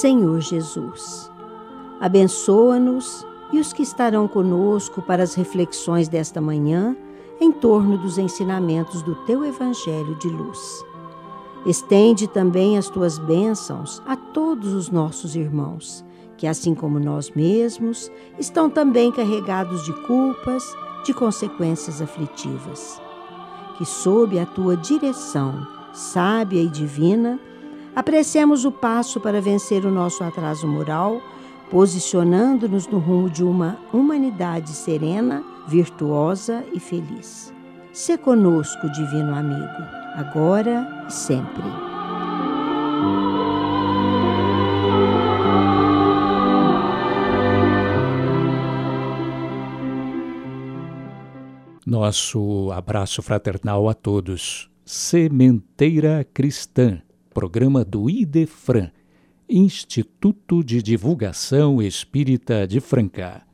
Senhor Jesus. Abençoa-nos e os que estarão conosco para as reflexões desta manhã em torno dos ensinamentos do teu Evangelho de luz. Estende também as tuas bênçãos a todos os nossos irmãos, que, assim como nós mesmos, estão também carregados de culpas, de consequências aflitivas. Que, sob a tua direção sábia e divina, apreciemos o passo para vencer o nosso atraso moral, posicionando-nos no rumo de uma humanidade serena, virtuosa e feliz. Se conosco, divino amigo, agora e sempre. Nosso abraço fraternal a todos. Sementeira Cristã programa do IDEFRAN, Instituto de Divulgação Espírita de Franca.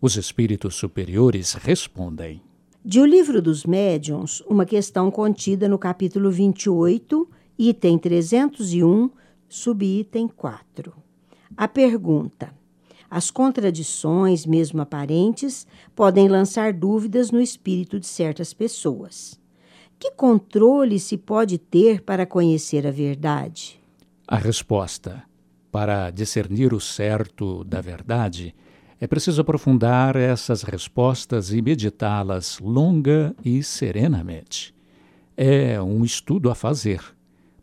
Os espíritos superiores respondem. De O Livro dos Médiuns, uma questão contida no capítulo 28, item 301, subitem 4. A pergunta: As contradições, mesmo aparentes, podem lançar dúvidas no espírito de certas pessoas. Que controle se pode ter para conhecer a verdade? A resposta: para discernir o certo da verdade, é preciso aprofundar essas respostas e meditá-las longa e serenamente. É um estudo a fazer,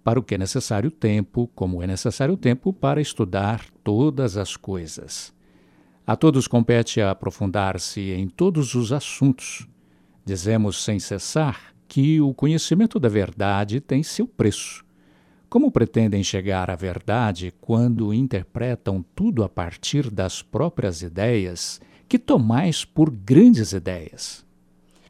para o que é necessário tempo, como é necessário tempo para estudar todas as coisas. A todos compete aprofundar-se em todos os assuntos. Dizemos sem cessar que o conhecimento da verdade tem seu preço. Como pretendem chegar à verdade quando interpretam tudo a partir das próprias ideias que tomais por grandes ideias?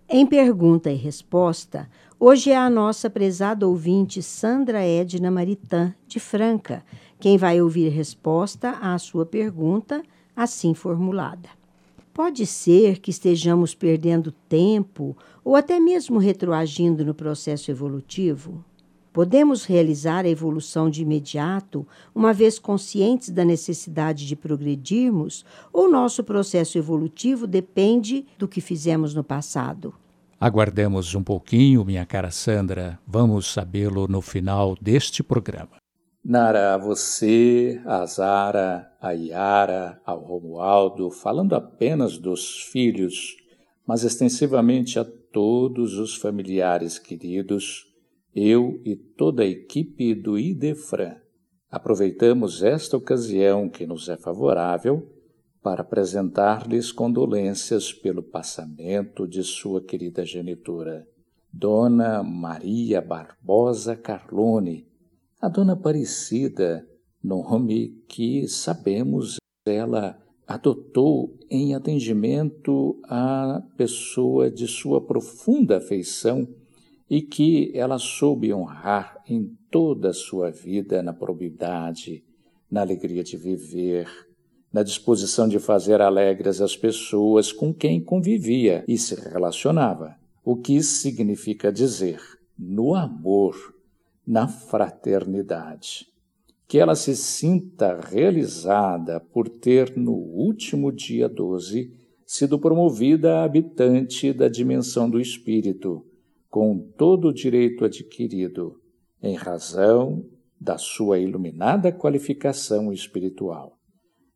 Em pergunta e resposta, hoje é a nossa prezada ouvinte Sandra Edna Maritã, de Franca, quem vai ouvir resposta à sua pergunta, assim formulada. Pode ser que estejamos perdendo tempo ou até mesmo retroagindo no processo evolutivo? Podemos realizar a evolução de imediato, uma vez conscientes da necessidade de progredirmos, ou nosso processo evolutivo depende do que fizemos no passado? Aguardemos um pouquinho, minha cara Sandra. Vamos sabê-lo no final deste programa. Nara, a você, a Zara, a Yara, ao Romualdo, falando apenas dos filhos, mas extensivamente a todos os familiares queridos, eu e toda a equipe do IDEFRAN. Aproveitamos esta ocasião que nos é favorável para apresentar-lhes condolências pelo passamento de sua querida genitora, Dona Maria Barbosa Carlone, a Dona Aparecida, nome que sabemos ela adotou em atendimento à pessoa de sua profunda afeição e que ela soube honrar em toda a sua vida na probidade, na alegria de viver, na disposição de fazer alegres as pessoas com quem convivia e se relacionava, o que significa dizer no amor na fraternidade. Que ela se sinta realizada por ter, no último dia 12, sido promovida a habitante da dimensão do espírito, com todo o direito adquirido, em razão da sua iluminada qualificação espiritual.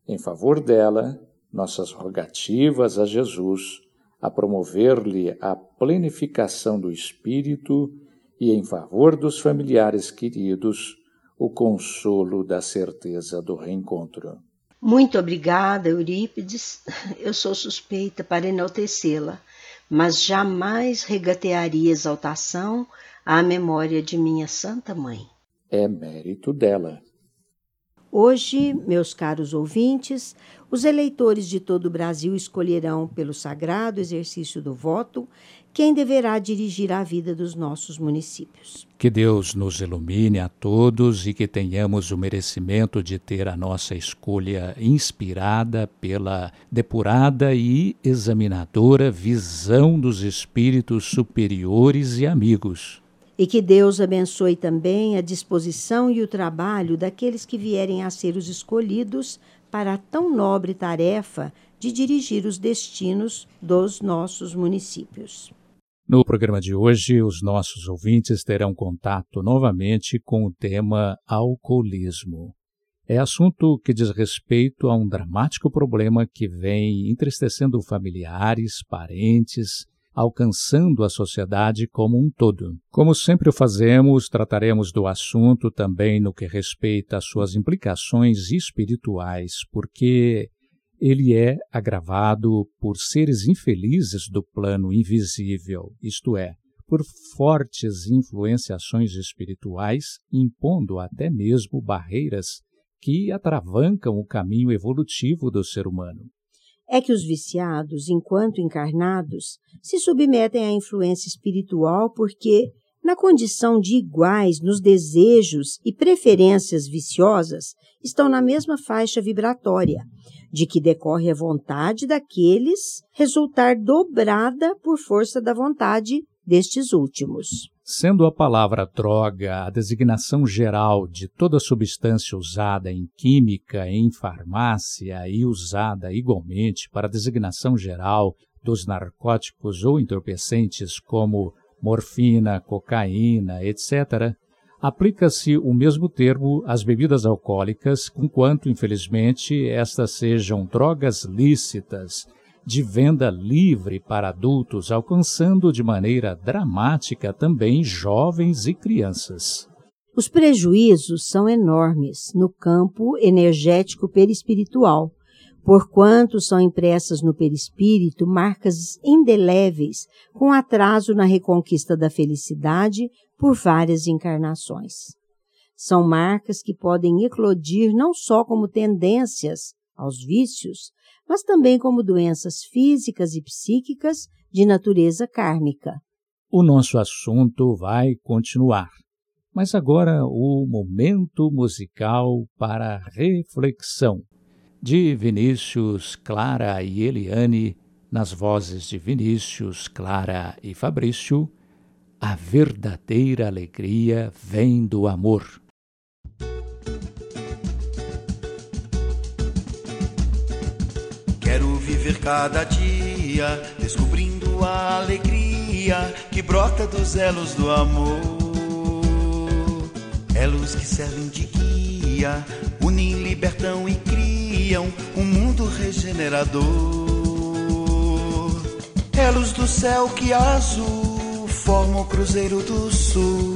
Em favor dela, nossas rogativas a Jesus a promover-lhe a plenificação do espírito e em favor dos familiares queridos, o consolo da certeza do reencontro. Muito obrigada, Eurípides. Eu sou suspeita para enaltecê-la, mas jamais regatearia exaltação à memória de minha Santa Mãe. É mérito dela. Hoje, meus caros ouvintes, os eleitores de todo o Brasil escolherão, pelo sagrado exercício do voto, quem deverá dirigir a vida dos nossos municípios. Que Deus nos ilumine a todos e que tenhamos o merecimento de ter a nossa escolha inspirada pela depurada e examinadora visão dos espíritos superiores e amigos e que Deus abençoe também a disposição e o trabalho daqueles que vierem a ser os escolhidos para a tão nobre tarefa de dirigir os destinos dos nossos municípios. No programa de hoje, os nossos ouvintes terão contato novamente com o tema alcoolismo. É assunto que diz respeito a um dramático problema que vem entristecendo familiares, parentes alcançando a sociedade como um todo. Como sempre o fazemos, trataremos do assunto também no que respeita às suas implicações espirituais, porque ele é agravado por seres infelizes do plano invisível, isto é, por fortes influenciações espirituais, impondo até mesmo barreiras que atravancam o caminho evolutivo do ser humano. É que os viciados, enquanto encarnados, se submetem à influência espiritual porque, na condição de iguais nos desejos e preferências viciosas, estão na mesma faixa vibratória, de que decorre a vontade daqueles resultar dobrada por força da vontade destes últimos. Sendo a palavra droga a designação geral de toda substância usada em química, em farmácia e usada igualmente para a designação geral dos narcóticos ou entorpecentes como morfina, cocaína, etc., aplica-se o mesmo termo às bebidas alcoólicas, conquanto, infelizmente, estas sejam drogas lícitas de venda livre para adultos, alcançando de maneira dramática também jovens e crianças. Os prejuízos são enormes no campo energético perispiritual, porquanto são impressas no perispírito marcas indeléveis com atraso na reconquista da felicidade por várias encarnações. São marcas que podem eclodir não só como tendências aos vícios, mas também como doenças físicas e psíquicas de natureza kármica. O nosso assunto vai continuar, mas agora o momento musical para reflexão de Vinícius, Clara e Eliane, nas vozes de Vinícius, Clara e Fabrício, a verdadeira alegria vem do amor. Quero viver cada dia descobrindo a alegria que brota dos elos do amor. Elos que servem de guia, unem, libertam e criam um mundo regenerador. Elos do céu que azul formam o cruzeiro do sul.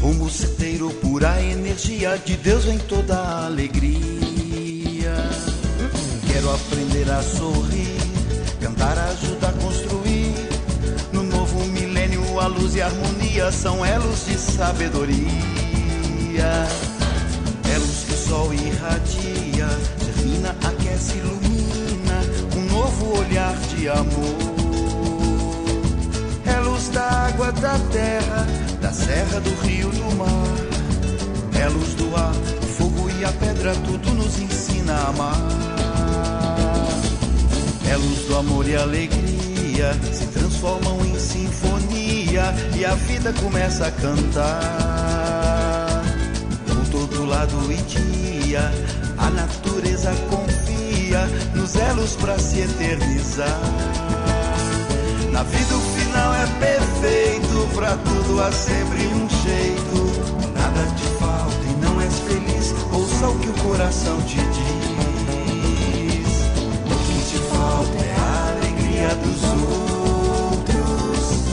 Rumo certeiro, pura energia de Deus em toda a alegria. Quero aprender a sorrir, cantar ajuda a construir. No novo milênio, a luz e a harmonia são elos de sabedoria. Elos que o sol irradia, germina, aquece, ilumina. Um novo olhar de amor. Da água, da terra, da serra, do rio, do mar. Elos do ar, o fogo e a pedra, tudo nos ensina a amar. Elos do amor e alegria se transformam em sinfonia e a vida começa a cantar. Por todo lado e dia, a natureza confia nos elos para se eternizar. Na vida o final é perfeito, pra tudo há sempre um jeito. Nada te falta e não és feliz, ouça o que o coração te diz. O que te falta é a alegria dos outros.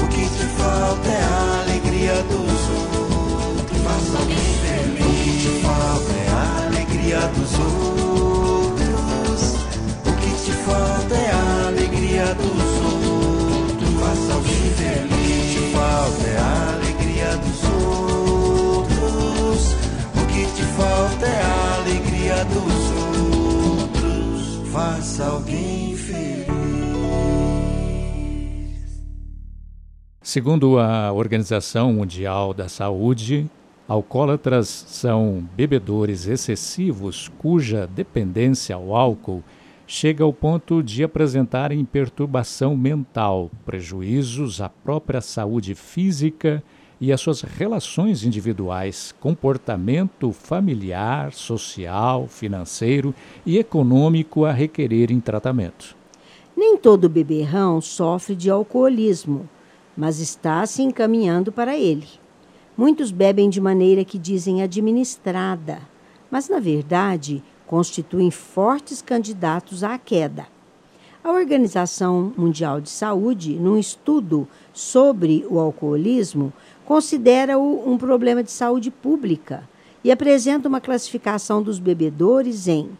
O que te falta é a alegria dos outros. Faça alguém feliz. O que te falta é a alegria dos outros. falta é a alegria dos outros. Faça alguém feliz. Segundo a Organização Mundial da Saúde, alcoólatras são bebedores excessivos cuja dependência ao álcool chega ao ponto de apresentarem perturbação mental, prejuízos à própria saúde física e às suas relações individuais, comportamento familiar, social, financeiro e econômico a requererem tratamento. Nem todo beberrão sofre de alcoolismo, mas está se encaminhando para ele. Muitos bebem de maneira que dizem administrada, mas na verdade constituem fortes candidatos à queda. A Organização Mundial de Saúde, num estudo sobre o alcoolismo, considera-o um problema de saúde pública e apresenta uma classificação dos bebedores em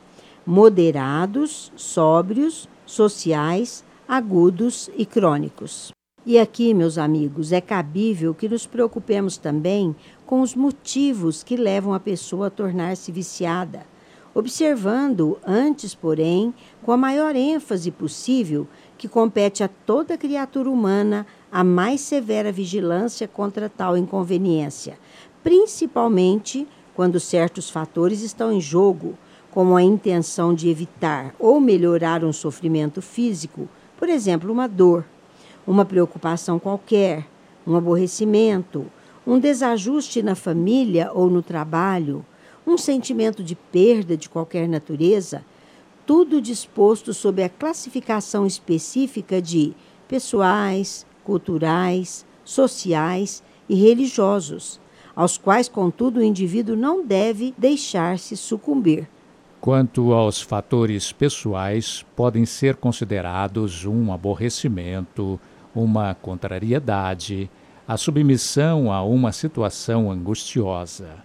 moderados, sóbrios, sociais, agudos e crônicos. E aqui, meus amigos, é cabível que nos preocupemos também com os motivos que levam a pessoa a tornar-se viciada observando antes, porém, com a maior ênfase possível, que compete a toda criatura humana a mais severa vigilância contra tal inconveniência, principalmente quando certos fatores estão em jogo, como a intenção de evitar ou melhorar um sofrimento físico, por exemplo, uma dor, uma preocupação qualquer, um aborrecimento, um desajuste na família ou no trabalho um sentimento de perda de qualquer natureza, tudo disposto sob a classificação específica de pessoais, culturais, sociais e religiosos, aos quais, contudo, o indivíduo não deve deixar-se sucumbir. Quanto aos fatores pessoais, podem ser considerados um aborrecimento, uma contrariedade, a submissão a uma situação angustiosa.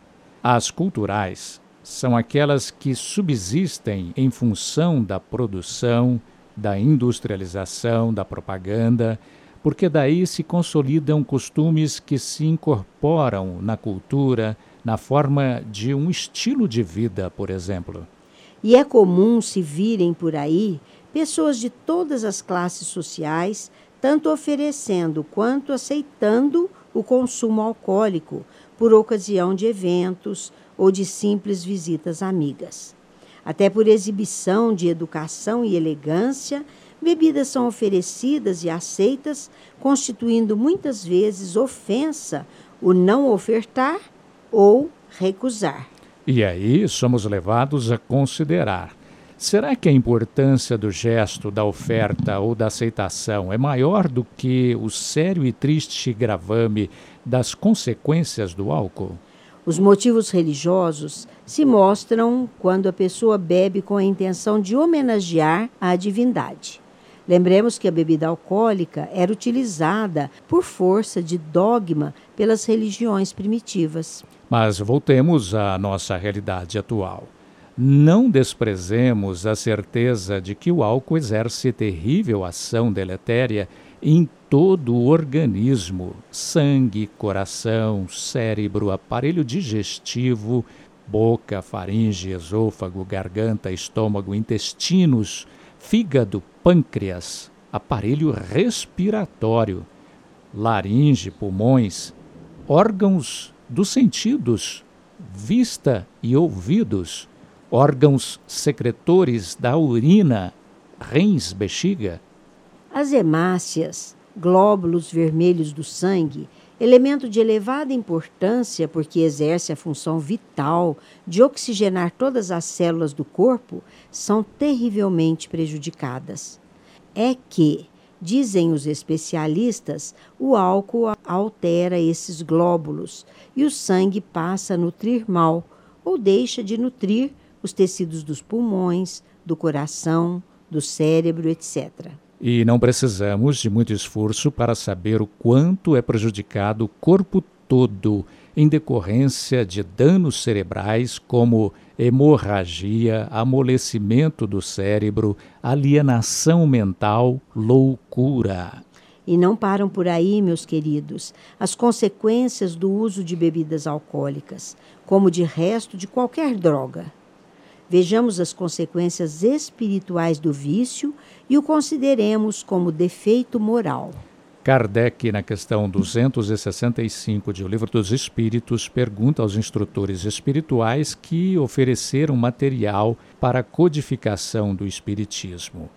As culturais são aquelas que subsistem em função da produção, da industrialização, da propaganda, porque daí se consolidam costumes que se incorporam na cultura, na forma de um estilo de vida, por exemplo. E é comum se virem por aí pessoas de todas as classes sociais, tanto oferecendo quanto aceitando o consumo alcoólico, por ocasião de eventos ou de simples visitas amigas. Até por exibição de educação e elegância, bebidas são oferecidas e aceitas, constituindo muitas vezes ofensa o não ofertar ou recusar. E aí somos levados a considerar: será que a importância do gesto da oferta ou da aceitação é maior do que o sério e triste gravame das consequências do álcool? Os motivos religiosos se mostram quando a pessoa bebe com a intenção de homenagear a divindade. Lembremos que a bebida alcoólica era utilizada por força de dogma pelas religiões primitivas. Mas voltemos à nossa realidade atual. Não desprezemos a certeza de que o álcool exerce terrível ação deletéria em todo o organismo: sangue, coração, cérebro, aparelho digestivo, boca, faringe, esôfago, garganta, estômago, intestinos, fígado, pâncreas, aparelho respiratório, laringe, pulmões, órgãos dos sentidos, vista e ouvidos, órgãos secretores da urina, rins, bexiga, as hemácias, glóbulos vermelhos do sangue, elemento de elevada importância porque exerce a função vital de oxigenar todas as células do corpo, são terrivelmente prejudicadas. É que, dizem os especialistas, o álcool altera esses glóbulos e o sangue passa a nutrir mal ou deixa de nutrir os tecidos dos pulmões, do coração, do cérebro, etc. E não precisamos de muito esforço para saber o quanto é prejudicado o corpo todo em decorrência de danos cerebrais como hemorragia, amolecimento do cérebro, alienação mental, loucura. E não param por aí, meus queridos, as consequências do uso de bebidas alcoólicas, como de resto de qualquer droga. Vejamos as consequências espirituais do vício e o consideremos como defeito moral. Kardec, na questão 265 de O Livro dos Espíritos, pergunta aos instrutores espirituais que ofereceram material para a codificação do Espiritismo.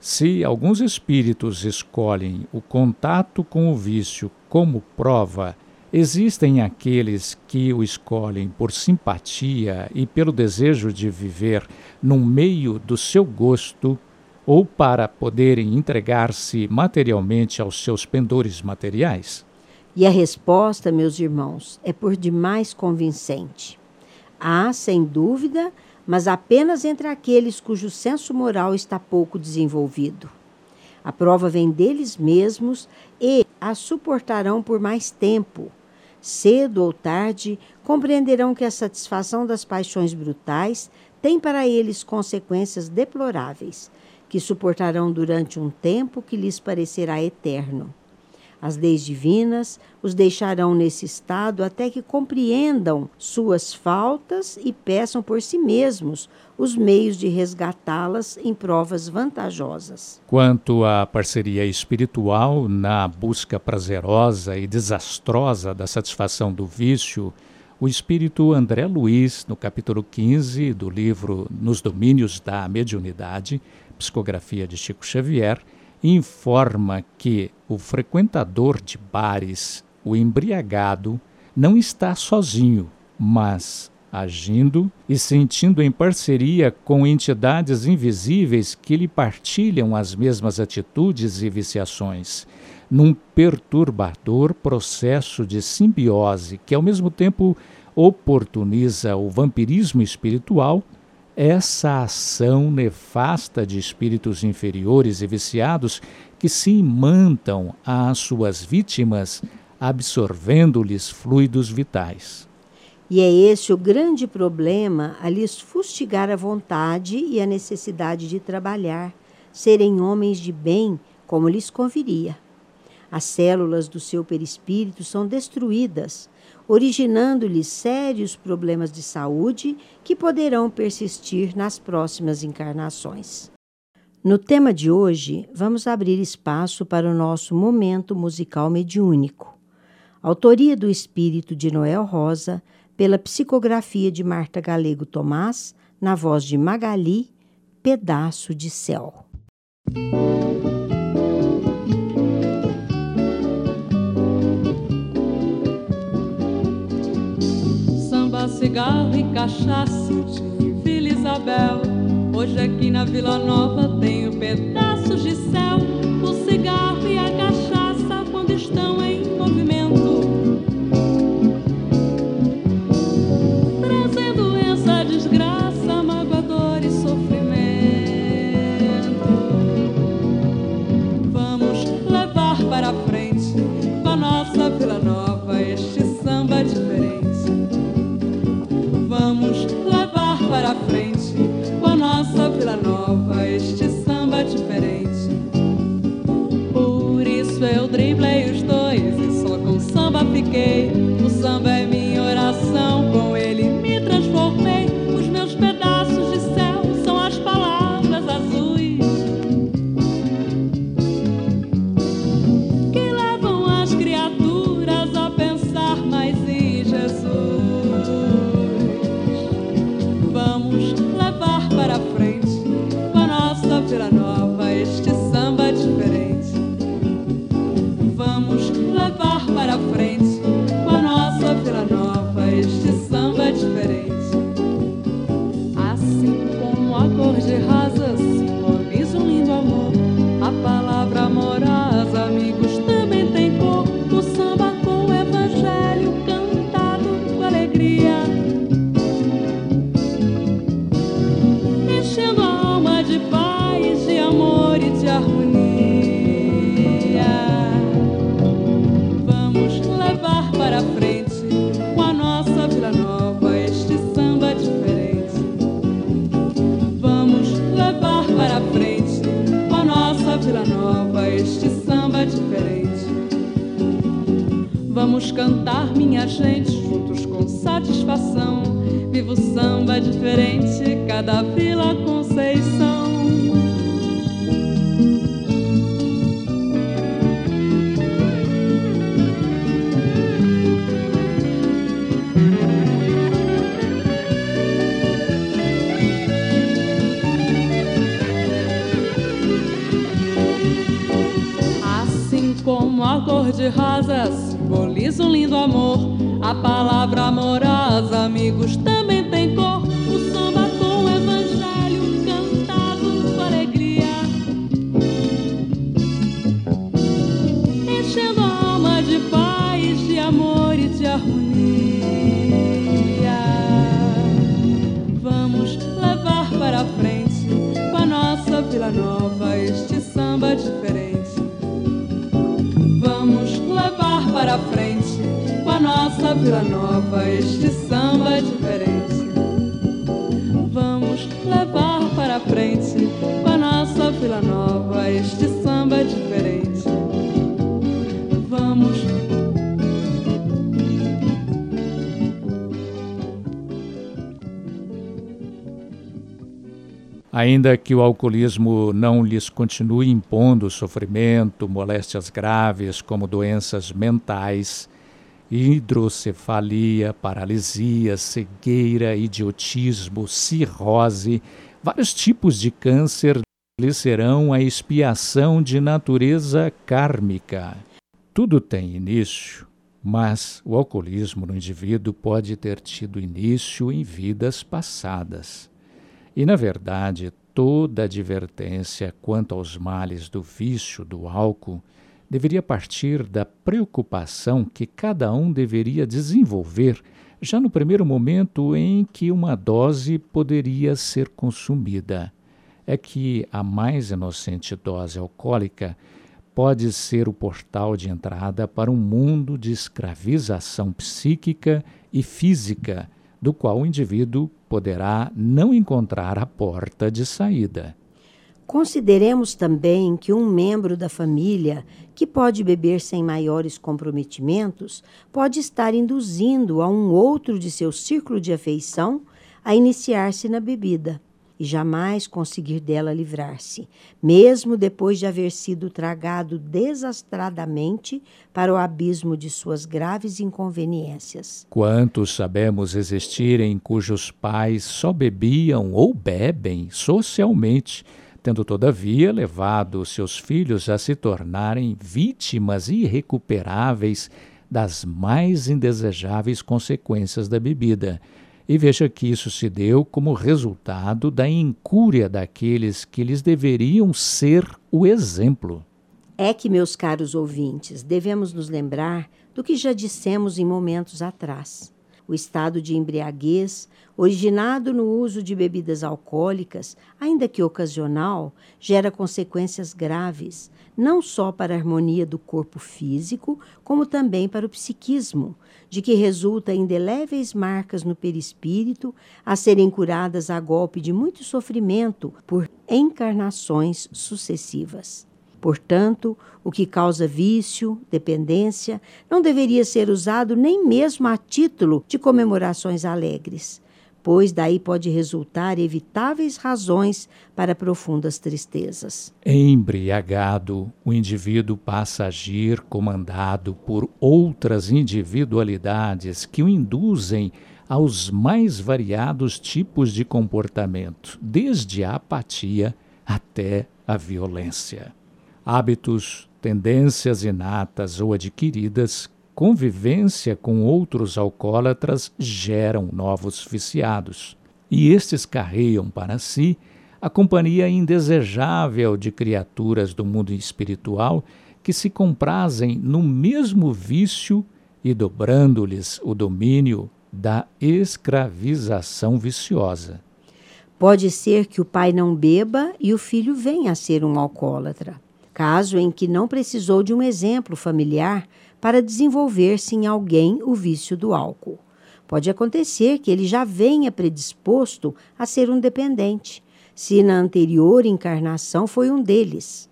Se alguns espíritos escolhem o contato com o vício como prova, existem aqueles que o escolhem por simpatia e pelo desejo de viver no meio do seu gosto ou para poderem entregar-se materialmente aos seus pendores materiais? E a resposta, meus irmãos, é por demais convincente. Há, sem dúvida, mas apenas entre aqueles cujo senso moral está pouco desenvolvido. A prova vem deles mesmos e a suportarão por mais tempo. Cedo ou tarde, compreenderão que a satisfação das paixões brutais tem para eles consequências deploráveis que suportarão durante um tempo que lhes parecerá eterno. As leis divinas os deixarão nesse estado até que compreendam suas faltas e peçam por si mesmos os meios de resgatá-las em provas vantajosas. Quanto à parceria espiritual na busca prazerosa e desastrosa da satisfação do vício, o espírito André Luiz, no capítulo 15 do livro Nos Domínios da Mediunidade, psicografia de Chico Xavier, informa que o frequentador de bares, o embriagado, não está sozinho, mas agindo e sentindo em parceria com entidades invisíveis que lhe partilham as mesmas atitudes e viciações, num perturbador processo de simbiose que, ao mesmo tempo, oportuniza o vampirismo espiritual essa ação nefasta de espíritos inferiores e viciados que se imantam às suas vítimas, absorvendo-lhes fluidos vitais. E é esse o grande problema a lhes fustigar a vontade e a necessidade de trabalhar, serem homens de bem como lhes conviria. As células do seu perispírito são destruídas, originando-lhe sérios problemas de saúde que poderão persistir nas próximas encarnações. No tema de hoje, vamos abrir espaço para o nosso momento musical mediúnico. Autoria do Espírito de Noel Rosa, pela psicografia de Marta Galego Tomás, na voz de Magali, Pedaço de Céu. cigarro e cachaça de Isabel. Hoje aqui na Vila Nova tenho pedaços de céu. Nossa Vila amor a palavra amorosa, amigos, também tem cor. O samba com o evangelho cantado com alegria. Enchendo a alma de paz, de amor e de harmonia. Vamos levar para frente com a nossa Vila Nova este samba diferente. Vamos levar para frente nossa Vila Nova este samba diferente. Vamos levar para frente com a nossa Vila Nova este samba diferente. Vamos Ainda que o alcoolismo não lhes continue impondo sofrimento, moléstias graves, como doenças mentais, hidrocefalia, paralisia, cegueira, idiotismo, cirrose, vários tipos de câncer lhe serão a expiação de natureza kármica. Tudo tem início, mas o alcoolismo no indivíduo pode ter tido início em vidas passadas. E, na verdade, toda advertência quanto aos males do vício do álcool deveria partir da preocupação que cada um deveria desenvolver já no primeiro momento em que uma dose poderia ser consumida. É que a mais inocente dose alcoólica pode ser o portal de entrada para um mundo de escravização psíquica e física, do qual o indivíduo poderá não encontrar a porta de saída. Consideremos também que um membro da família que pode beber sem maiores comprometimentos pode estar induzindo a um outro de seu círculo de afeição a iniciar-se na bebida e jamais conseguir dela livrar-se, mesmo depois de haver sido tragado desastradamente para o abismo de suas graves inconveniências. Quantos sabemos existirem cujos pais só bebiam ou bebem socialmente? Tendo todavia levado seus filhos a se tornarem vítimas irrecuperáveis das mais indesejáveis consequências da bebida. E veja que isso se deu como resultado da incúria daqueles que lhes deveriam ser o exemplo. É que, meus caros ouvintes, devemos nos lembrar do que já dissemos em momentos atrás. O estado de embriaguez, originado no uso de bebidas alcoólicas, ainda que ocasional, gera consequências graves, não só para a harmonia do corpo físico, como também para o psiquismo, de que resulta indeléveis marcas no perispírito, a serem curadas a golpe de muito sofrimento por encarnações sucessivas. Portanto, o que causa vício, dependência, não deveria ser usado nem mesmo a título de comemorações alegres, pois daí pode resultar evitáveis razões para profundas tristezas. Embriagado, o indivíduo passa a agir comandado por outras individualidades que o induzem aos mais variados tipos de comportamento, desde a apatia até a violência hábitos, tendências inatas ou adquiridas, convivência com outros alcoólatras geram novos viciados. E estes carregam para si a companhia indesejável de criaturas do mundo espiritual que se comprazem no mesmo vício e dobrando-lhes o domínio da escravização viciosa. Pode ser que o pai não beba e o filho venha a ser um alcoólatra caso em que não precisou de um exemplo familiar para desenvolver-se em alguém o vício do álcool. Pode acontecer que ele já venha predisposto a ser um dependente, se na anterior encarnação foi um deles.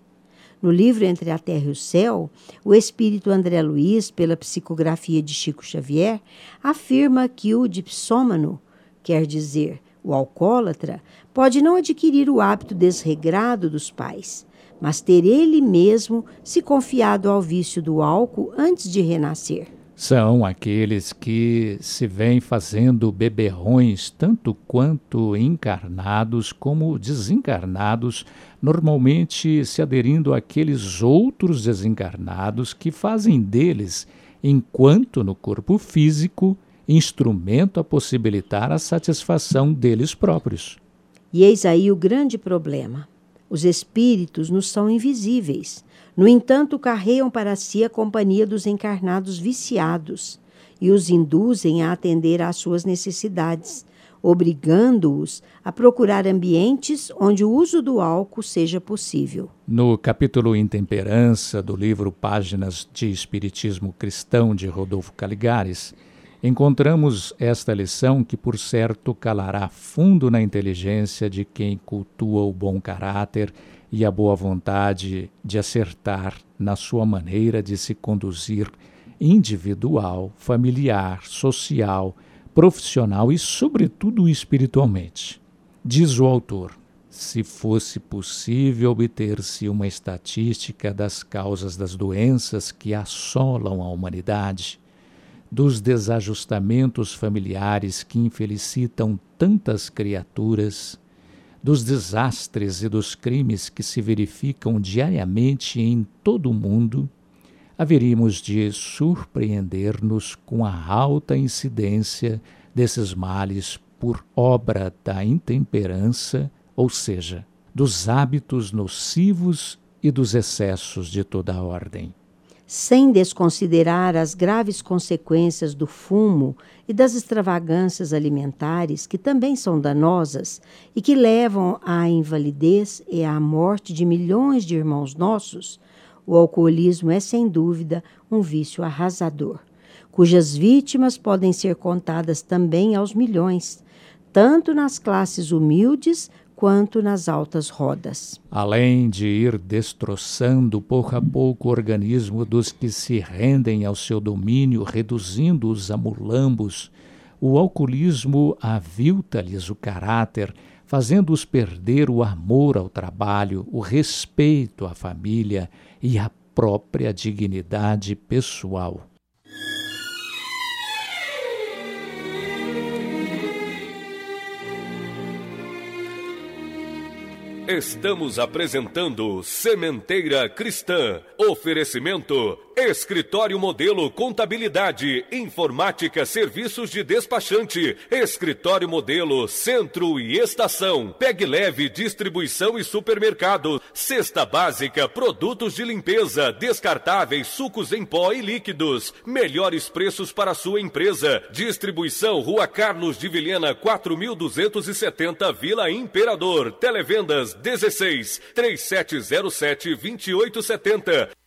No livro Entre a Terra e o Céu, o espírito André Luiz, pela psicografia de Chico Xavier, afirma que o dipsômano quer dizer, o alcoólatra, pode não adquirir o hábito desregrado dos pais, mas ter ele mesmo se confiado ao vício do álcool antes de renascer. São aqueles que se vêm fazendo beberrões tanto quanto encarnados como desencarnados, normalmente se aderindo àqueles outros desencarnados que fazem deles, enquanto no corpo físico, instrumento a possibilitar a satisfação deles próprios. E eis aí o grande problema. Os espíritos nos são invisíveis. No entanto, carreiam para si a companhia dos encarnados viciados e os induzem a atender às suas necessidades, obrigando-os a procurar ambientes onde o uso do álcool seja possível. No capítulo Intemperança do livro Páginas de Espiritismo Cristão de Rodolfo Caligares, encontramos esta lição que, por certo, calará fundo na inteligência de quem cultua o bom caráter e a boa vontade de acertar na sua maneira de se conduzir individual, familiar, social, profissional e, sobretudo, espiritualmente. Diz o autor: se fosse possível obter-se uma estatística das causas das doenças que assolam a humanidade, dos desajustamentos familiares que infelicitam tantas criaturas, dos desastres e dos crimes que se verificam diariamente em todo o mundo, haveríamos de surpreender-nos com a alta incidência desses males por obra da intemperança, ou seja, dos hábitos nocivos e dos excessos de toda a ordem sem desconsiderar as graves consequências do fumo e das extravagâncias alimentares, que também são danosas e que levam à invalidez e à morte de milhões de irmãos nossos, o alcoolismo é sem dúvida um vício arrasador, cujas vítimas podem ser contadas também aos milhões, tanto nas classes humildes quanto nas altas rodas. Além de ir destroçando pouco a pouco o organismo dos que se rendem ao seu domínio, reduzindo-os a mulambos, o alcoolismo avilta-lhes o caráter, fazendo-os perder o amor ao trabalho, o respeito à família e a própria dignidade pessoal. Estamos apresentando Sementeira Cristã. Oferecimento Escritório Modelo Contabilidade, Informática, Serviços de Despachante, Escritório Modelo Centro e Estação, Peg Leve Distribuição e Supermercado, Cesta Básica, Produtos de Limpeza, Descartáveis, Sucos em Pó e Líquidos, melhores preços para sua empresa, Distribuição Rua Carlos de Vilhena 4270 Vila Imperador, Televendas 16 3707 2870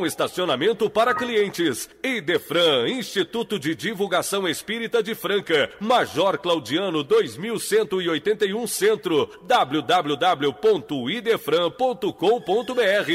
com estacionamento para clientes. Idefran, Instituto de Divulgação Espírita de Franca, Major Claudiano 2181 Centro, www.idefran.com.br.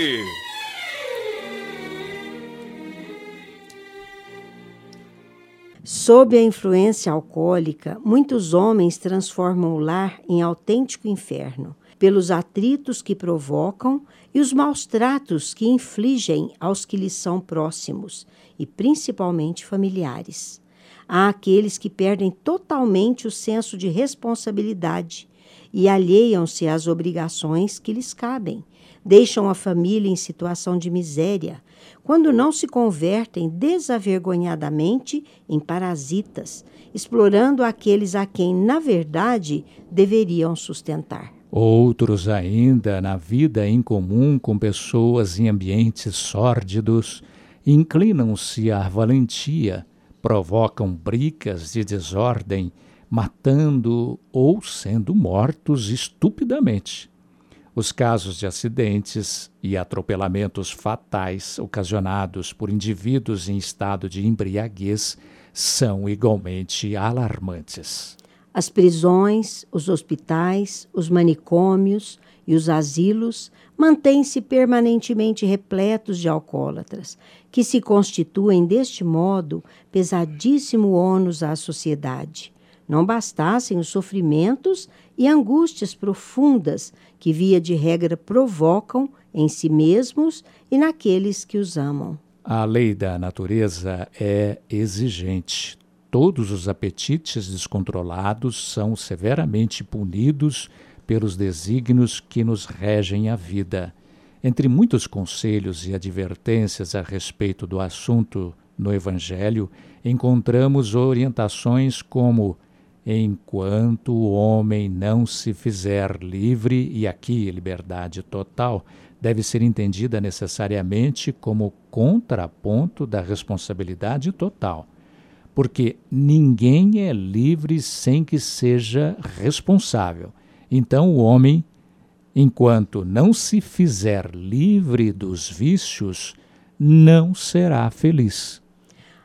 Sob a influência alcoólica, muitos homens transformam o lar em autêntico inferno pelos atritos que provocam e os maus tratos que infligem aos que lhes são próximos e principalmente familiares. Há aqueles que perdem totalmente o senso de responsabilidade e alheiam-se às obrigações que lhes cabem, deixam a família em situação de miséria, quando não se convertem desavergonhadamente em parasitas, explorando aqueles a quem, na verdade, deveriam sustentar. Outros ainda, na vida em comum com pessoas em ambientes sórdidos, inclinam-se à valentia, provocam brigas de desordem, matando ou sendo mortos estupidamente. Os casos de acidentes e atropelamentos fatais ocasionados por indivíduos em estado de embriaguez são igualmente alarmantes. As prisões, os hospitais, os manicômios e os asilos mantêm-se permanentemente repletos de alcoólatras, que se constituem deste modo pesadíssimo ônus à sociedade. Não bastassem os sofrimentos e angústias profundas que, via de regra, provocam em si mesmos e naqueles que os amam. A lei da natureza é exigente. Todos os apetites descontrolados são severamente punidos pelos desígnios que nos regem a vida. Entre muitos conselhos e advertências a respeito do assunto no Evangelho, encontramos orientações como enquanto o homem não se fizer livre, e aqui liberdade total, deve ser entendida necessariamente como contraponto da responsabilidade total. Porque ninguém é livre sem que seja responsável. Então o homem, enquanto não se fizer livre dos vícios, não será feliz.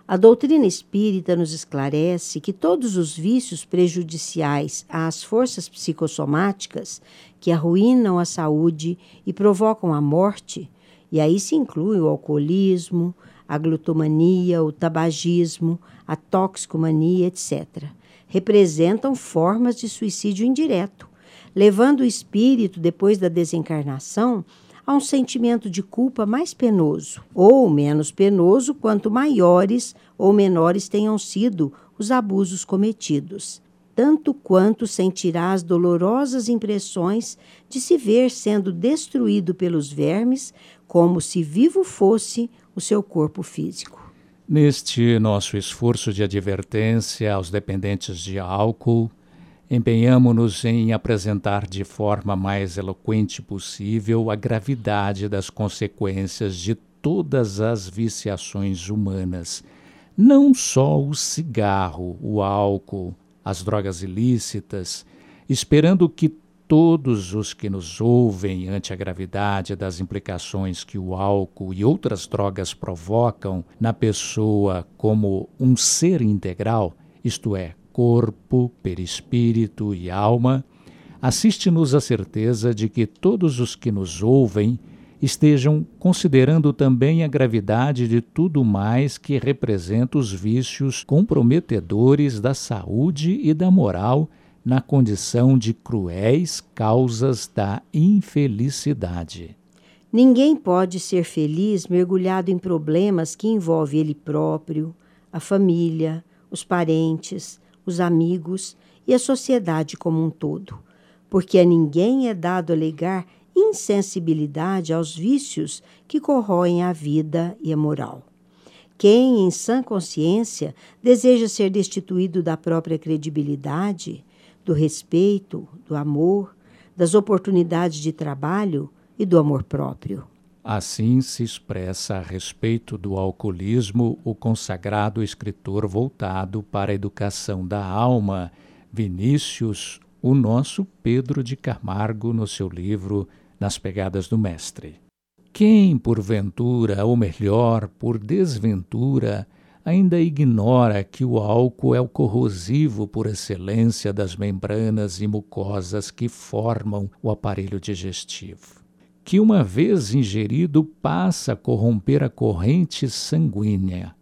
A doutrina espírita nos esclarece que todos os vícios prejudiciais às forças psicossomáticas que arruinam a saúde e provocam a morte, e aí se inclui o alcoolismo, a glutomania, o tabagismo, a toxicomania, etc., representam formas de suicídio indireto, levando o espírito, depois da desencarnação, a um sentimento de culpa mais penoso, ou menos penoso, quanto maiores ou menores tenham sido os abusos cometidos, tanto quanto sentirá as dolorosas impressões de se ver sendo destruído pelos vermes, como se vivo fosse o seu corpo físico. Neste nosso esforço de advertência aos dependentes de álcool, empenhamo-nos em apresentar de forma mais eloquente possível a gravidade das consequências de todas as viciações humanas, não só o cigarro, o álcool, as drogas ilícitas, esperando que todos os que nos ouvem ante a gravidade das implicações que o álcool e outras drogas provocam na pessoa como um ser integral, isto é, corpo, perispírito e alma, assiste-nos a certeza de que todos os que nos ouvem estejam considerando também a gravidade de tudo mais que representa os vícios comprometedores da saúde e da moral na condição de cruéis causas da infelicidade. Ninguém pode ser feliz mergulhado em problemas que envolvem ele próprio, a família, os parentes, os amigos e a sociedade como um todo, porque a ninguém é dado alegar insensibilidade aos vícios que corroem a vida e a moral. Quem, em sã consciência, deseja ser destituído da própria credibilidade, do respeito, do amor, das oportunidades de trabalho e do amor próprio. Assim se expressa a respeito do alcoolismo o consagrado escritor voltado para a educação da alma, Vinícius, o nosso Pedro de Camargo, no seu livro Nas Pegadas do Mestre. Quem, porventura, ou melhor, por desventura, ainda ignora que o álcool é o corrosivo por excelência das membranas e mucosas que formam o aparelho digestivo? que, uma vez ingerido, passa a corromper a corrente sanguínea,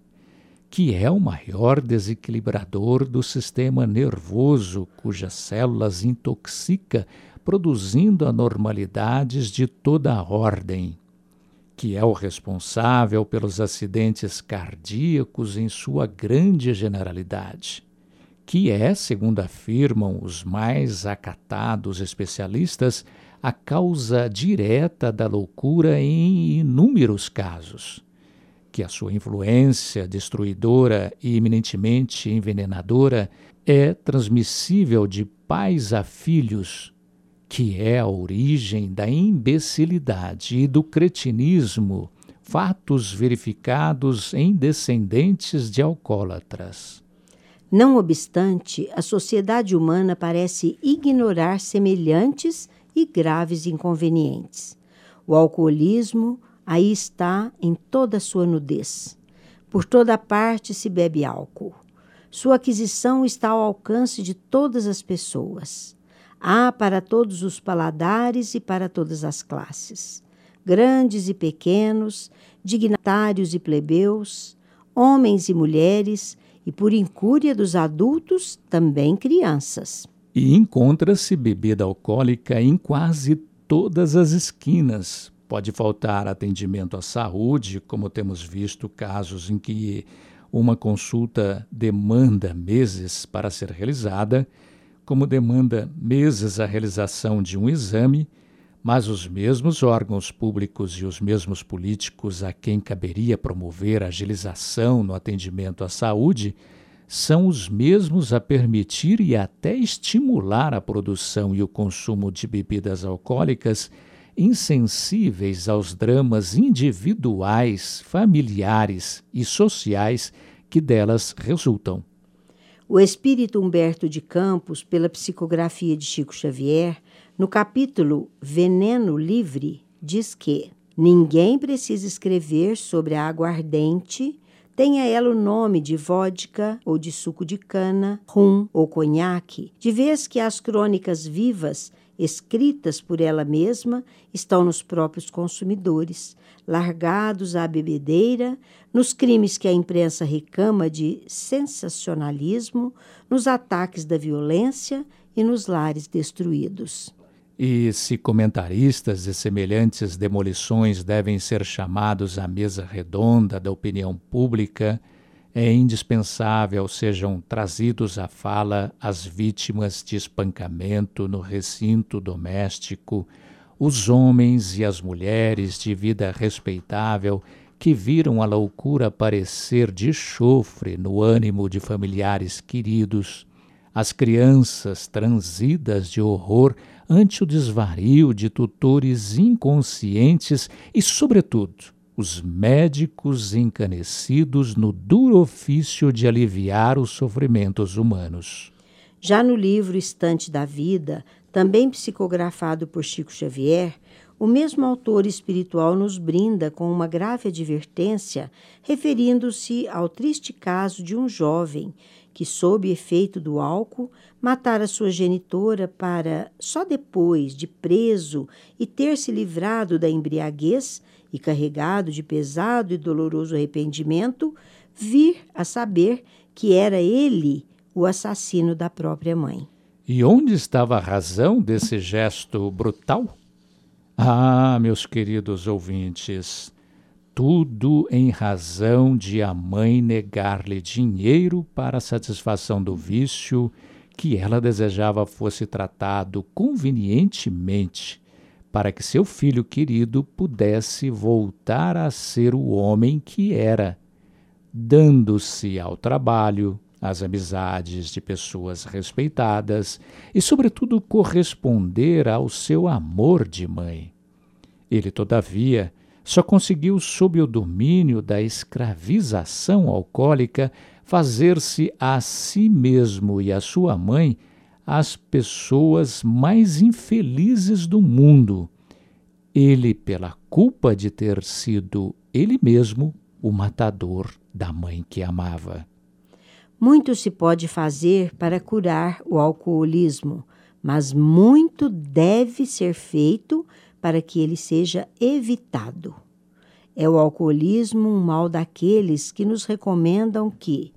que é o maior desequilibrador do sistema nervoso, cujas células intoxica, produzindo anormalidades de toda a ordem, que é o responsável pelos acidentes cardíacos em sua grande generalidade que é, segundo afirmam os mais acatados especialistas, a causa direta da loucura em inúmeros casos. Que a sua influência destruidora e eminentemente envenenadora é transmissível de pais a filhos, que é a origem da imbecilidade e do cretinismo, fatos verificados em descendentes de alcoólatras. Não obstante, a sociedade humana parece ignorar semelhantes e graves inconvenientes. O alcoolismo aí está em toda sua nudez. Por toda parte se bebe álcool. Sua aquisição está ao alcance de todas as pessoas. Há para todos os paladares e para todas as classes, grandes e pequenos, dignatários e plebeus, homens e mulheres, e por incúria dos adultos, também crianças. E encontra-se bebida alcoólica em quase todas as esquinas. Pode faltar atendimento à saúde, como temos visto casos em que uma consulta demanda meses para ser realizada, como demanda meses a realização de um exame, mas os mesmos órgãos públicos e os mesmos políticos a quem caberia promover agilização no atendimento à saúde são os mesmos a permitir e até estimular a produção e o consumo de bebidas alcoólicas insensíveis aos dramas individuais, familiares e sociais que delas resultam. O espírito Humberto de Campos, pela psicografia de Chico Xavier, no capítulo Veneno Livre, diz que ninguém precisa escrever sobre a aguardente, tenha ela o nome de vodka ou de suco de cana, rum ou conhaque, de vez que as crônicas vivas escritas por ela mesma, estão nos próprios consumidores, largados à bebedeira, nos crimes que a imprensa recama de sensacionalismo, nos ataques da violência e nos lares destruídos. E se comentaristas de semelhantes demolições devem ser chamados à mesa redonda da opinião pública, é indispensável sejam trazidos à fala as vítimas de espancamento no recinto doméstico, os homens e as mulheres de vida respeitável que viram a loucura aparecer de chofre no ânimo de familiares queridos, as crianças transidas de horror ante o desvario de tutores inconscientes e, sobretudo, os médicos encanecidos no duro ofício de aliviar os sofrimentos humanos. Já no livro Estante da Vida, também psicografado por Chico Xavier, o mesmo autor espiritual nos brinda com uma grave advertência, referindo-se ao triste caso de um jovem que, sob efeito do álcool, matara sua genitora para, só depois de preso e ter se livrado da embriaguez, e carregado de pesado e doloroso arrependimento, vir a saber que era ele o assassino da própria mãe. E onde estava a razão desse gesto brutal? Ah, meus queridos ouvintes, tudo em razão de a mãe negar-lhe dinheiro para a satisfação do vício que ela desejava fosse tratado convenientemente para que seu filho querido pudesse voltar a ser o homem que era, dando-se ao trabalho, às amizades de pessoas respeitadas e, sobretudo, corresponder ao seu amor de mãe. Ele, todavia, só conseguiu, sob o domínio da escravização alcoólica, fazer-se a si mesmo e a sua mãe as pessoas mais infelizes do mundo. Ele, pela culpa de ter sido ele mesmo o matador da mãe que amava. Muito se pode fazer para curar o alcoolismo, mas muito deve ser feito para que ele seja evitado. É o alcoolismo um mal daqueles que nos recomendam que,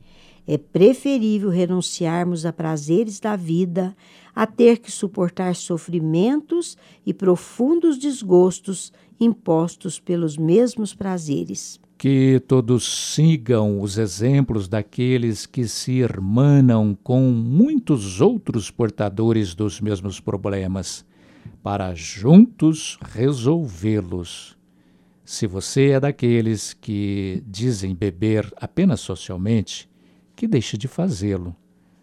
é preferível renunciarmos a prazeres da vida a ter que suportar sofrimentos e profundos desgostos impostos pelos mesmos prazeres. Que todos sigam os exemplos daqueles que se irmanam com muitos outros portadores dos mesmos problemas, para juntos resolvê-los. Se você é daqueles que dizem beber apenas socialmente, que deixe de fazê-lo,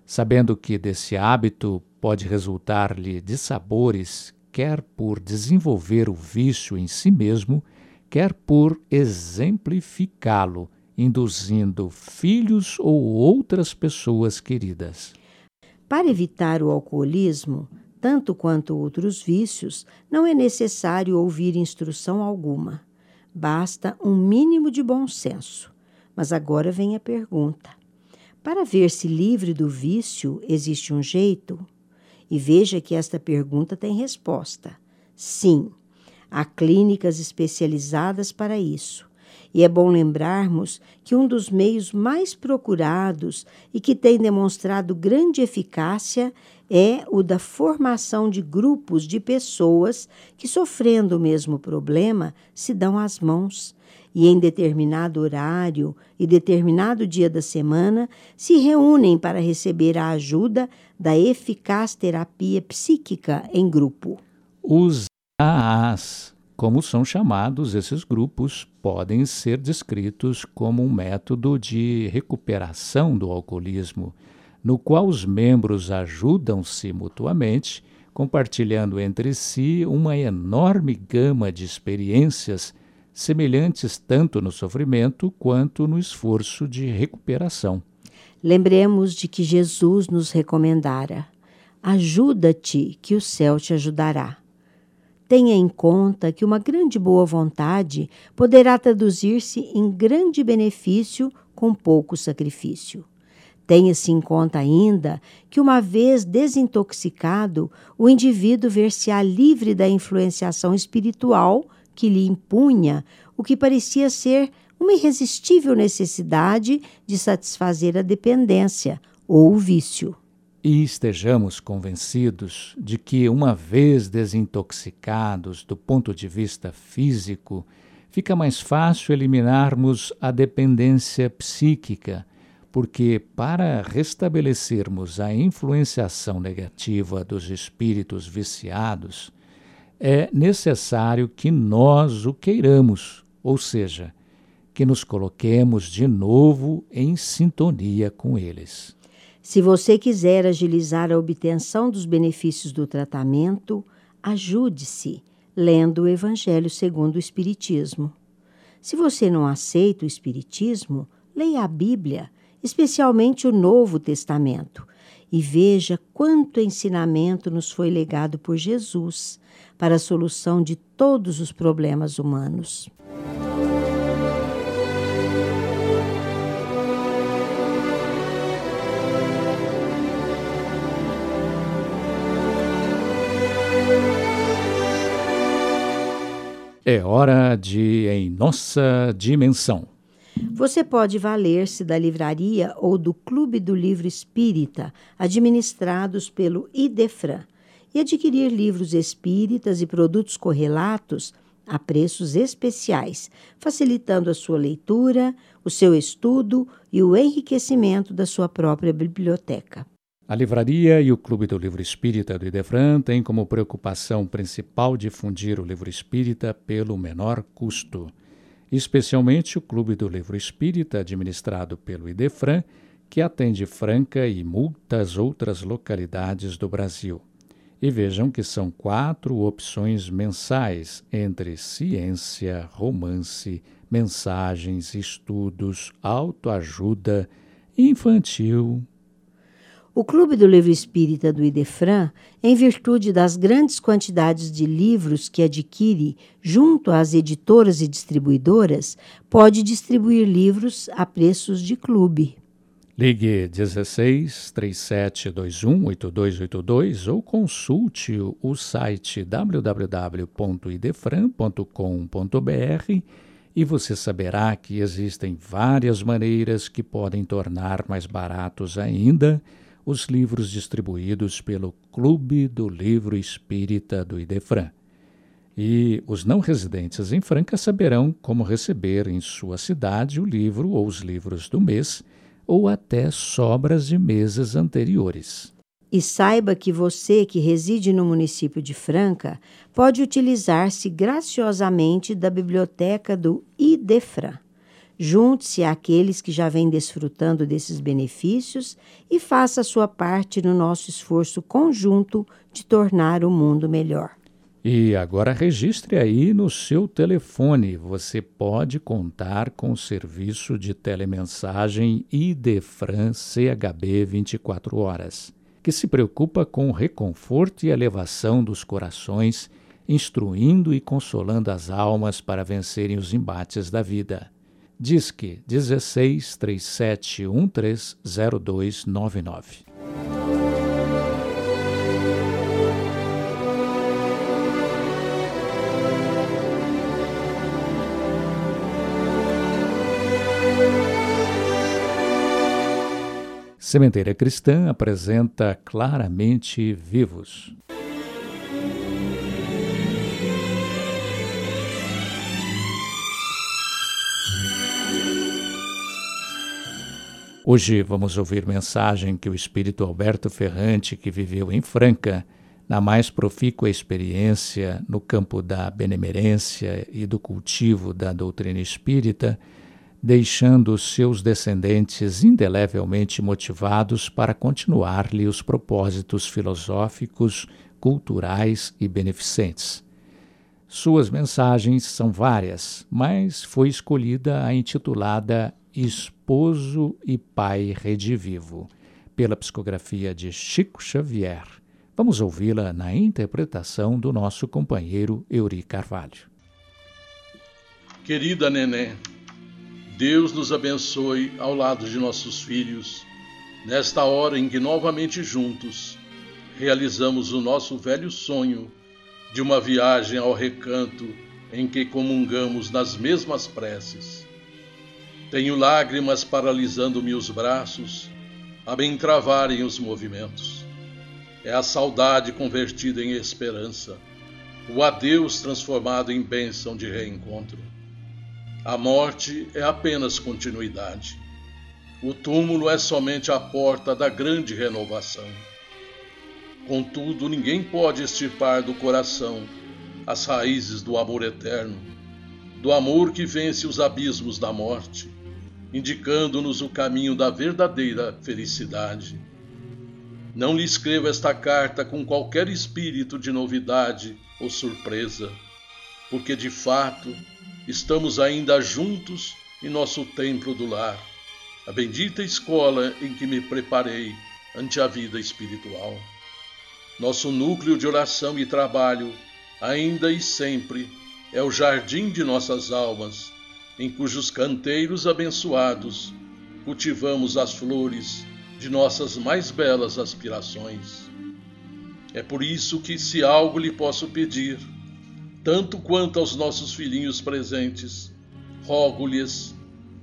sabendo que desse hábito pode resultar-lhe de sabores, quer por desenvolver o vício em si mesmo, quer por exemplificá-lo, induzindo filhos ou outras pessoas queridas. Para evitar o alcoolismo, tanto quanto outros vícios, não é necessário ouvir instrução alguma. Basta um mínimo de bom senso. Mas agora vem a pergunta: para ver-se livre do vício, existe um jeito? E veja que esta pergunta tem resposta. Sim, há clínicas especializadas para isso. E é bom lembrarmos que um dos meios mais procurados e que tem demonstrado grande eficácia é o da formação de grupos de pessoas que, sofrendo o mesmo problema, se dão as mãos e, em determinado horário e determinado dia da semana, se reúnem para receber a ajuda da eficaz terapia psíquica em grupo. AAs como são chamados esses grupos, podem ser descritos como um método de recuperação do alcoolismo, no qual os membros ajudam-se mutuamente, compartilhando entre si uma enorme gama de experiências semelhantes tanto no sofrimento quanto no esforço de recuperação. Lembremos de que Jesus nos recomendara: ajuda-te, que o céu te ajudará. Tenha em conta que uma grande boa vontade poderá traduzir-se em grande benefício com pouco sacrifício. Tenha-se em conta ainda que, uma vez desintoxicado, o indivíduo ver-se-á livre da influenciação espiritual que lhe impunha o que parecia ser uma irresistível necessidade de satisfazer a dependência ou o vício e estejamos convencidos de que, uma vez desintoxicados do ponto de vista físico, fica mais fácil eliminarmos a dependência psíquica, porque para restabelecermos a influenciação negativa dos espíritos viciados, é necessário que nós o queiramos, ou seja, que nos coloquemos de novo em sintonia com eles. Se você quiser agilizar a obtenção dos benefícios do tratamento, ajude-se lendo o Evangelho segundo o Espiritismo. Se você não aceita o Espiritismo, leia a Bíblia, especialmente o Novo Testamento, e veja quanto ensinamento nos foi legado por Jesus para a solução de todos os problemas humanos. É hora de Em Nossa Dimensão. Você pode valer-se da livraria ou do Clube do Livro Espírita, administrados pelo Idefran, e adquirir livros espíritas e produtos correlatos a preços especiais, facilitando a sua leitura, o seu estudo e o enriquecimento da sua própria biblioteca. A livraria e o Clube do Livro Espírita do Idefran têm como preocupação principal difundir o livro espírita pelo menor custo. Especialmente o Clube do Livro Espírita, administrado pelo Idefran, que atende Franca e muitas outras localidades do Brasil. E vejam que são quatro opções mensais entre ciência, romance, mensagens, estudos, autoajuda, infantil, o Clube do Livro Espírita do Idefran, em virtude das grandes quantidades de livros que adquire junto às editoras e distribuidoras, pode distribuir livros a preços de clube. Ligue 16 3721 8282 ou consulte o site www.idefran.com.br e você saberá que existem várias maneiras que podem tornar mais baratos ainda os livros distribuídos pelo Clube do Livro Espírita do Idefran. E os não residentes em Franca saberão como receber em sua cidade o livro ou os livros do mês, ou até sobras de meses anteriores. E saiba que você que reside no município de Franca pode utilizar-se graciosamente da biblioteca do IDEFRAN. Junte-se àqueles que já vêm desfrutando desses benefícios e faça a sua parte no nosso esforço conjunto de tornar o mundo melhor. E agora registre aí no seu telefone. Você pode contar com o serviço de telemensagem IDEFRAN CHB 24 horas que se preocupa com o reconforto e elevação dos corações, instruindo e consolando as almas para vencerem os embates da vida. Disque 16 37130299. Sementeira Cristã apresenta claramente vivos. Hoje vamos ouvir mensagem que o espírito Alberto Ferrante, que viveu em Franca, na mais profícua experiência no campo da benemerência e do cultivo da doutrina espírita, deixando seus descendentes indelevelmente motivados para continuar-lhe os propósitos filosóficos, culturais e beneficentes. Suas mensagens são várias, mas foi escolhida a intitulada Esposo e Pai Redivivo, pela psicografia de Chico Xavier. Vamos ouvi-la na interpretação do nosso companheiro Euri Carvalho. Querida Neném, Deus nos abençoe ao lado de nossos filhos, nesta hora em que novamente juntos realizamos o nosso velho sonho de uma viagem ao recanto em que comungamos nas mesmas preces. Tenho lágrimas paralisando-me os braços, a me entravarem os movimentos. É a saudade convertida em esperança, o adeus transformado em bênção de reencontro. A morte é apenas continuidade. O túmulo é somente a porta da grande renovação. Contudo, ninguém pode extirpar do coração as raízes do amor eterno, do amor que vence os abismos da morte, indicando-nos o caminho da verdadeira felicidade. Não lhe escrevo esta carta com qualquer espírito de novidade ou surpresa, porque de fato estamos ainda juntos em nosso templo do lar, a bendita escola em que me preparei ante a vida espiritual. Nosso núcleo de oração e trabalho, ainda e sempre, é o jardim de nossas almas, em cujos canteiros abençoados cultivamos as flores de nossas mais belas aspirações. É por isso que, se algo lhe posso pedir, tanto quanto aos nossos filhinhos presentes, rogo-lhes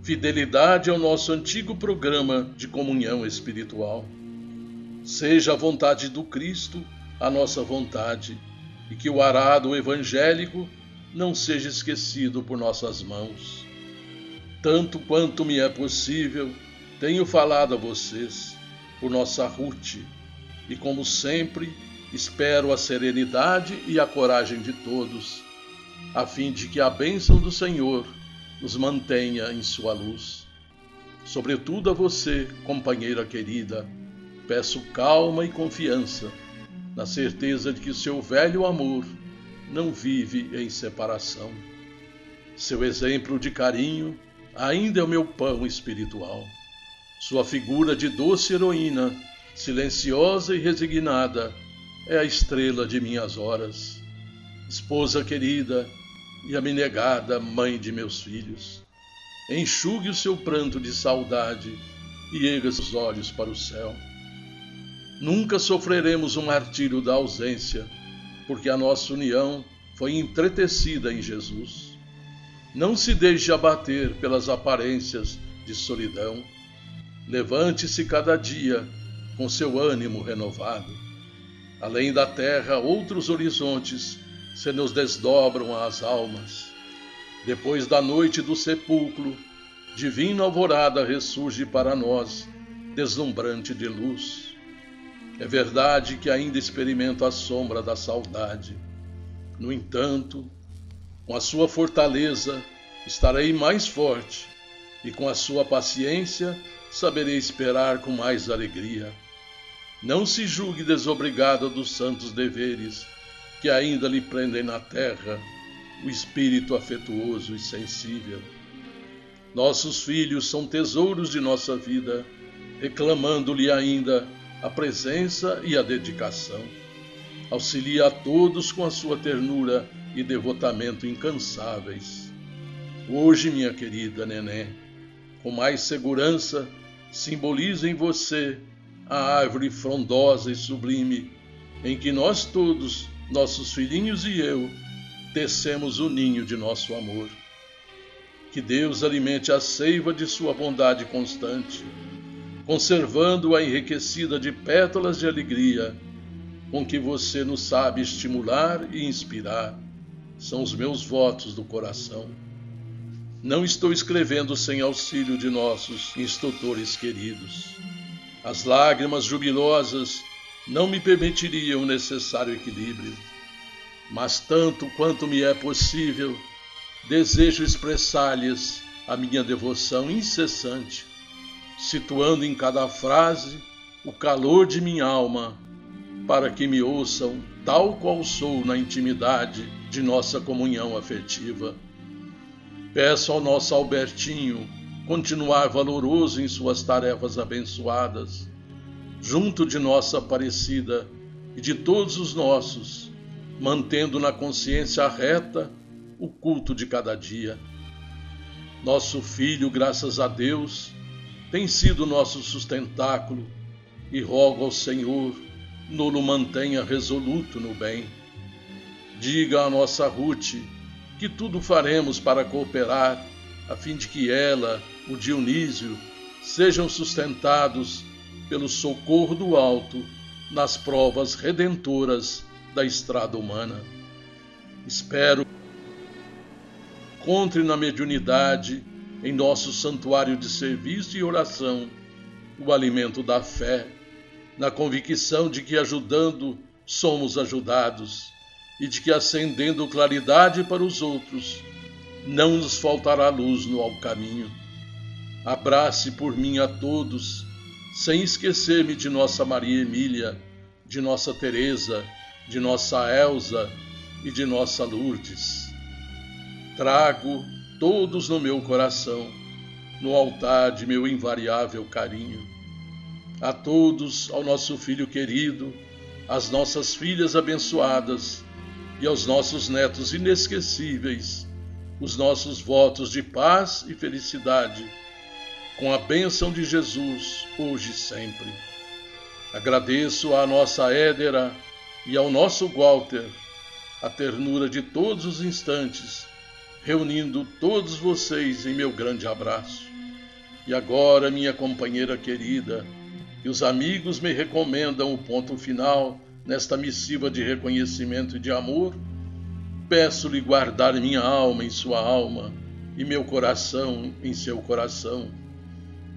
fidelidade ao nosso antigo programa de comunhão espiritual. Seja a vontade do Cristo a nossa vontade, e que o arado evangélico não seja esquecido por nossas mãos. Tanto quanto me é possível, tenho falado a vocês por nossa Ruth, e como sempre, Espero a serenidade e a coragem de todos, a fim de que a bênção do Senhor nos mantenha em sua luz. Sobretudo a você, companheira querida, peço calma e confiança, na certeza de que seu velho amor não vive em separação. Seu exemplo de carinho ainda é o meu pão espiritual. Sua figura de doce heroína, silenciosa e resignada, é a estrela de minhas horas, esposa querida e abnegada mãe de meus filhos. Enxugue o seu pranto de saudade e erga seus olhos para o céu. Nunca sofreremos o um martírio da ausência, porque a nossa união foi entretecida em Jesus. Não se deixe abater pelas aparências de solidão. Levante-se cada dia com seu ânimo renovado Além da terra, outros horizontes se nos desdobram às almas. Depois da noite do sepulcro, divina alvorada ressurge para nós, deslumbrante de luz. É verdade que ainda experimento a sombra da saudade. No entanto, com a sua fortaleza estarei mais forte e com a sua paciência saberei esperar com mais alegria. Não se julgue desobrigado dos santos deveres que ainda lhe prendem na terra o espírito afetuoso e sensível. Nossos filhos são tesouros de nossa vida, reclamando-lhe ainda a presença e a dedicação. Auxilia a todos com a sua ternura e devotamento incansáveis. Hoje, minha querida neném, com mais segurança, simboliza em você a árvore frondosa e sublime em que nós todos, nossos filhinhos e eu, tecemos o ninho de nosso amor. Que Deus alimente a seiva de sua bondade constante, conservando-a enriquecida de pétalas de alegria, com que você nos sabe estimular e inspirar. São os meus votos do coração. Não estou escrevendo sem auxílio de nossos instrutores queridos. As lágrimas jubilosas não me permitiriam o necessário equilíbrio, mas tanto quanto me é possível, desejo expressar-lhes a minha devoção incessante, situando em cada frase o calor de minha alma, para que me ouçam tal qual sou na intimidade de nossa comunhão afetiva. Peço ao nosso Albertinho continuar valoroso em suas tarefas abençoadas, junto de nossa Aparecida e de todos os nossos, mantendo na consciência reta o culto de cada dia. Nosso filho, graças a Deus, tem sido nosso sustentáculo e rogo ao Senhor nolo mantenha resoluto no bem. Diga à nossa Ruth que tudo faremos para cooperar, a fim de que ela, o Dionísio, sejam sustentados pelo socorro do alto nas provas redentoras da estrada humana. Espero encontre na mediunidade, em nosso santuário de serviço e oração, o alimento da fé, na convicção de que ajudando somos ajudados e de que acendendo claridade para os outros, não nos faltará luz no caminho. Abrace por mim a todos, sem esquecer-me de nossa Maria Emília, de nossa Teresa, de nossa Elsa e de nossa Lourdes trago todos no meu coração, no altar de meu invariável carinho. A todos, ao nosso filho querido, às nossas filhas abençoadas e aos nossos netos inesquecíveis, os nossos votos de paz e felicidade, com a bênção de Jesus, hoje e sempre. Agradeço à nossa Édera e ao nosso Walter a ternura de todos os instantes reunindo todos vocês em meu grande abraço. E agora, minha companheira querida, que os amigos me recomendam o ponto final nesta missiva de reconhecimento e de amor, peço-lhe guardar minha alma em sua alma e meu coração em seu coração,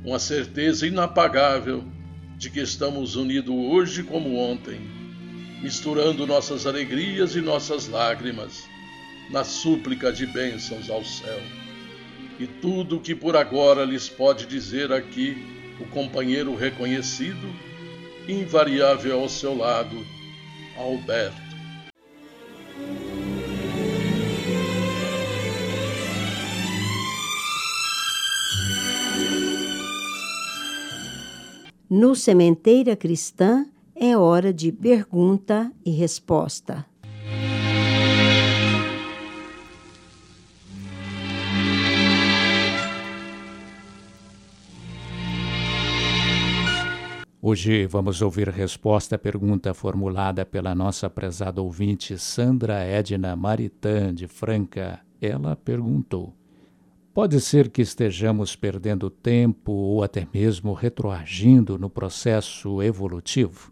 com a certeza inapagável de que estamos unidos hoje como ontem, misturando nossas alegrias e nossas lágrimas na súplica de bênçãos ao céu. E tudo o que por agora lhes pode dizer aqui o companheiro reconhecido, invariável ao seu lado, Alberto. No Sementeira Cristã é hora de pergunta e resposta. Hoje vamos ouvir resposta à pergunta formulada pela nossa prezada ouvinte Sandra Edna Maritã, de Franca. Ela perguntou: Pode ser que estejamos perdendo tempo ou até mesmo retroagindo no processo evolutivo?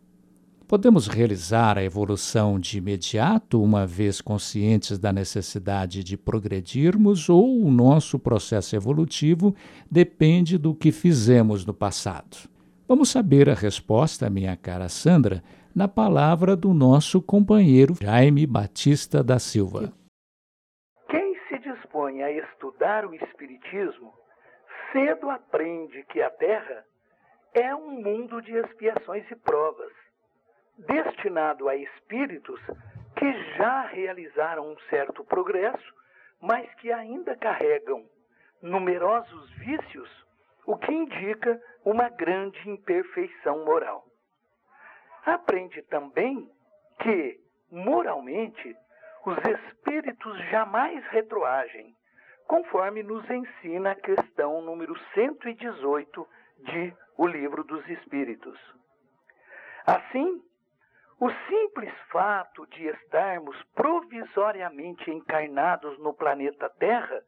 Podemos realizar a evolução de imediato, uma vez conscientes da necessidade de progredirmos, ou o nosso processo evolutivo depende do que fizemos no passado? Vamos saber a resposta, minha cara Sandra, na palavra do nosso companheiro Jaime Batista da Silva. Quem se dispõe a estudar o Espiritismo cedo aprende que a Terra é um mundo de expiações e provas, destinado a espíritos que já realizaram um certo progresso, mas que ainda carregam numerosos vícios, o que indica uma grande imperfeição moral. Aprende também que, moralmente, os espíritos jamais retroagem, conforme nos ensina a questão número 118 de O Livro dos Espíritos. Assim, o simples fato de estarmos provisoriamente encarnados no planeta Terra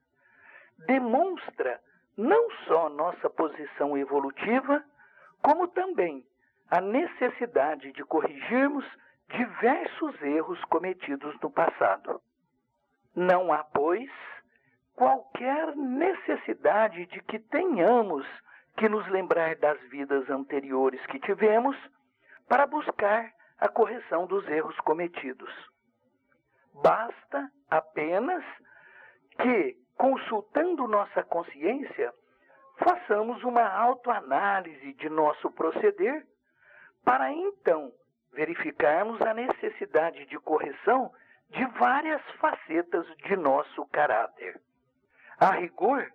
demonstra não só nossa posição evolutiva, como também a necessidade de corrigirmos diversos erros cometidos no passado. Não há, pois, qualquer necessidade de que tenhamos que nos lembrar das vidas anteriores que tivemos para buscar a correção dos erros cometidos. Basta apenas que, consultando nossa consciência, façamos uma autoanálise de nosso proceder, para então verificarmos a necessidade de correção de várias facetas de nosso caráter. A rigor,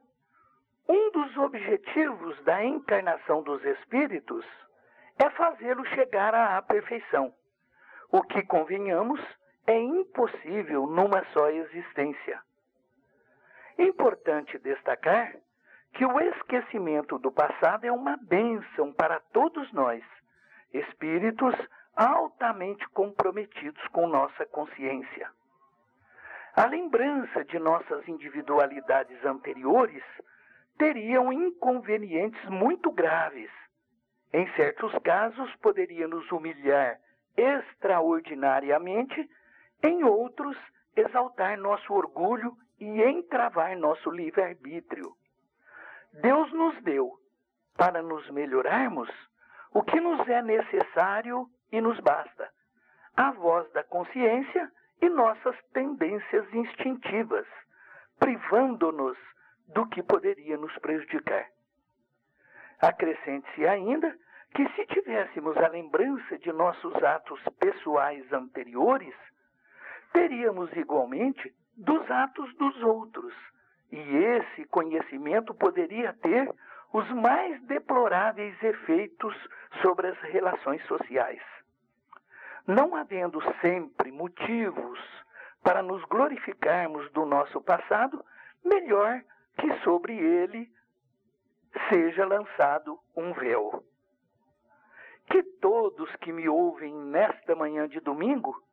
um dos objetivos da encarnação dos espíritos é fazê-lo chegar à perfeição. O que, convenhamos, é impossível numa só existência. Importante destacar que o esquecimento do passado é uma bênção para todos nós, espíritos altamente comprometidos com nossa consciência. A lembrança de nossas individualidades anteriores teriam inconvenientes muito graves em certos casos, poderia nos humilhar extraordinariamente, em outros, exaltar nosso orgulho e entravar nosso livre-arbítrio. Deus nos deu, para nos melhorarmos, o que nos é necessário e nos basta: a voz da consciência e nossas tendências instintivas, privando-nos do que poderia nos prejudicar. Acrescente-se ainda que se tivéssemos a lembrança de nossos atos pessoais anteriores, teríamos igualmente dos atos dos outros, e esse conhecimento poderia ter os mais deploráveis efeitos sobre as relações sociais. Não havendo sempre motivos para nos glorificarmos do nosso passado, melhor que sobre ele seja lançado um véu. Que todos que me ouvem nesta manhã de domingo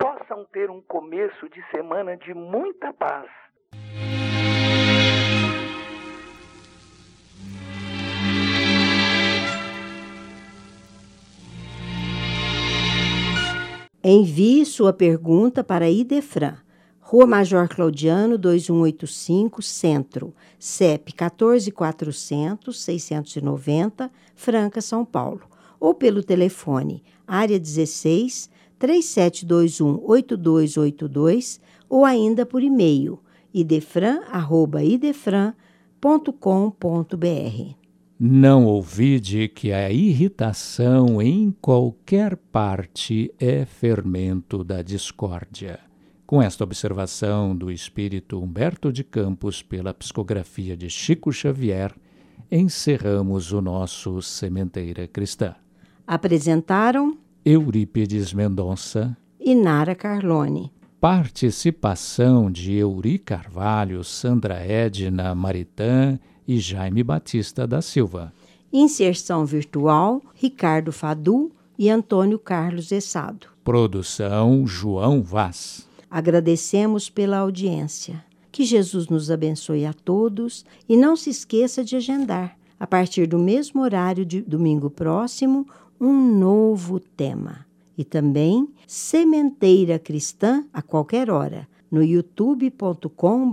possam ter um começo de semana de muita paz. Envie sua pergunta para Idefran, Rua Major Claudiano, 2185, Centro, CEP 14400 690, Franca, São Paulo ou pelo telefone área 16 3721 8282 ou ainda por e-mail idefran@idefran.com.br. Não ouvide que a irritação em qualquer parte é fermento da discórdia. Com esta observação do espírito Humberto de Campos pela psicografia de Chico Xavier, encerramos o nosso Sementeira Cristã. Apresentaram Eurípides Mendonça e Nara Carlone. Participação de Euri Carvalho, Sandra Edna Maritã e Jaime Batista da Silva. Inserção virtual Ricardo Fadu e Antônio Carlos Essado. Produção João Vaz. Agradecemos pela audiência. Que Jesus nos abençoe a todos e não se esqueça de agendar, a partir do mesmo horário de domingo próximo, um novo tema. E também Sementeira Cristã a qualquer hora no youtube.com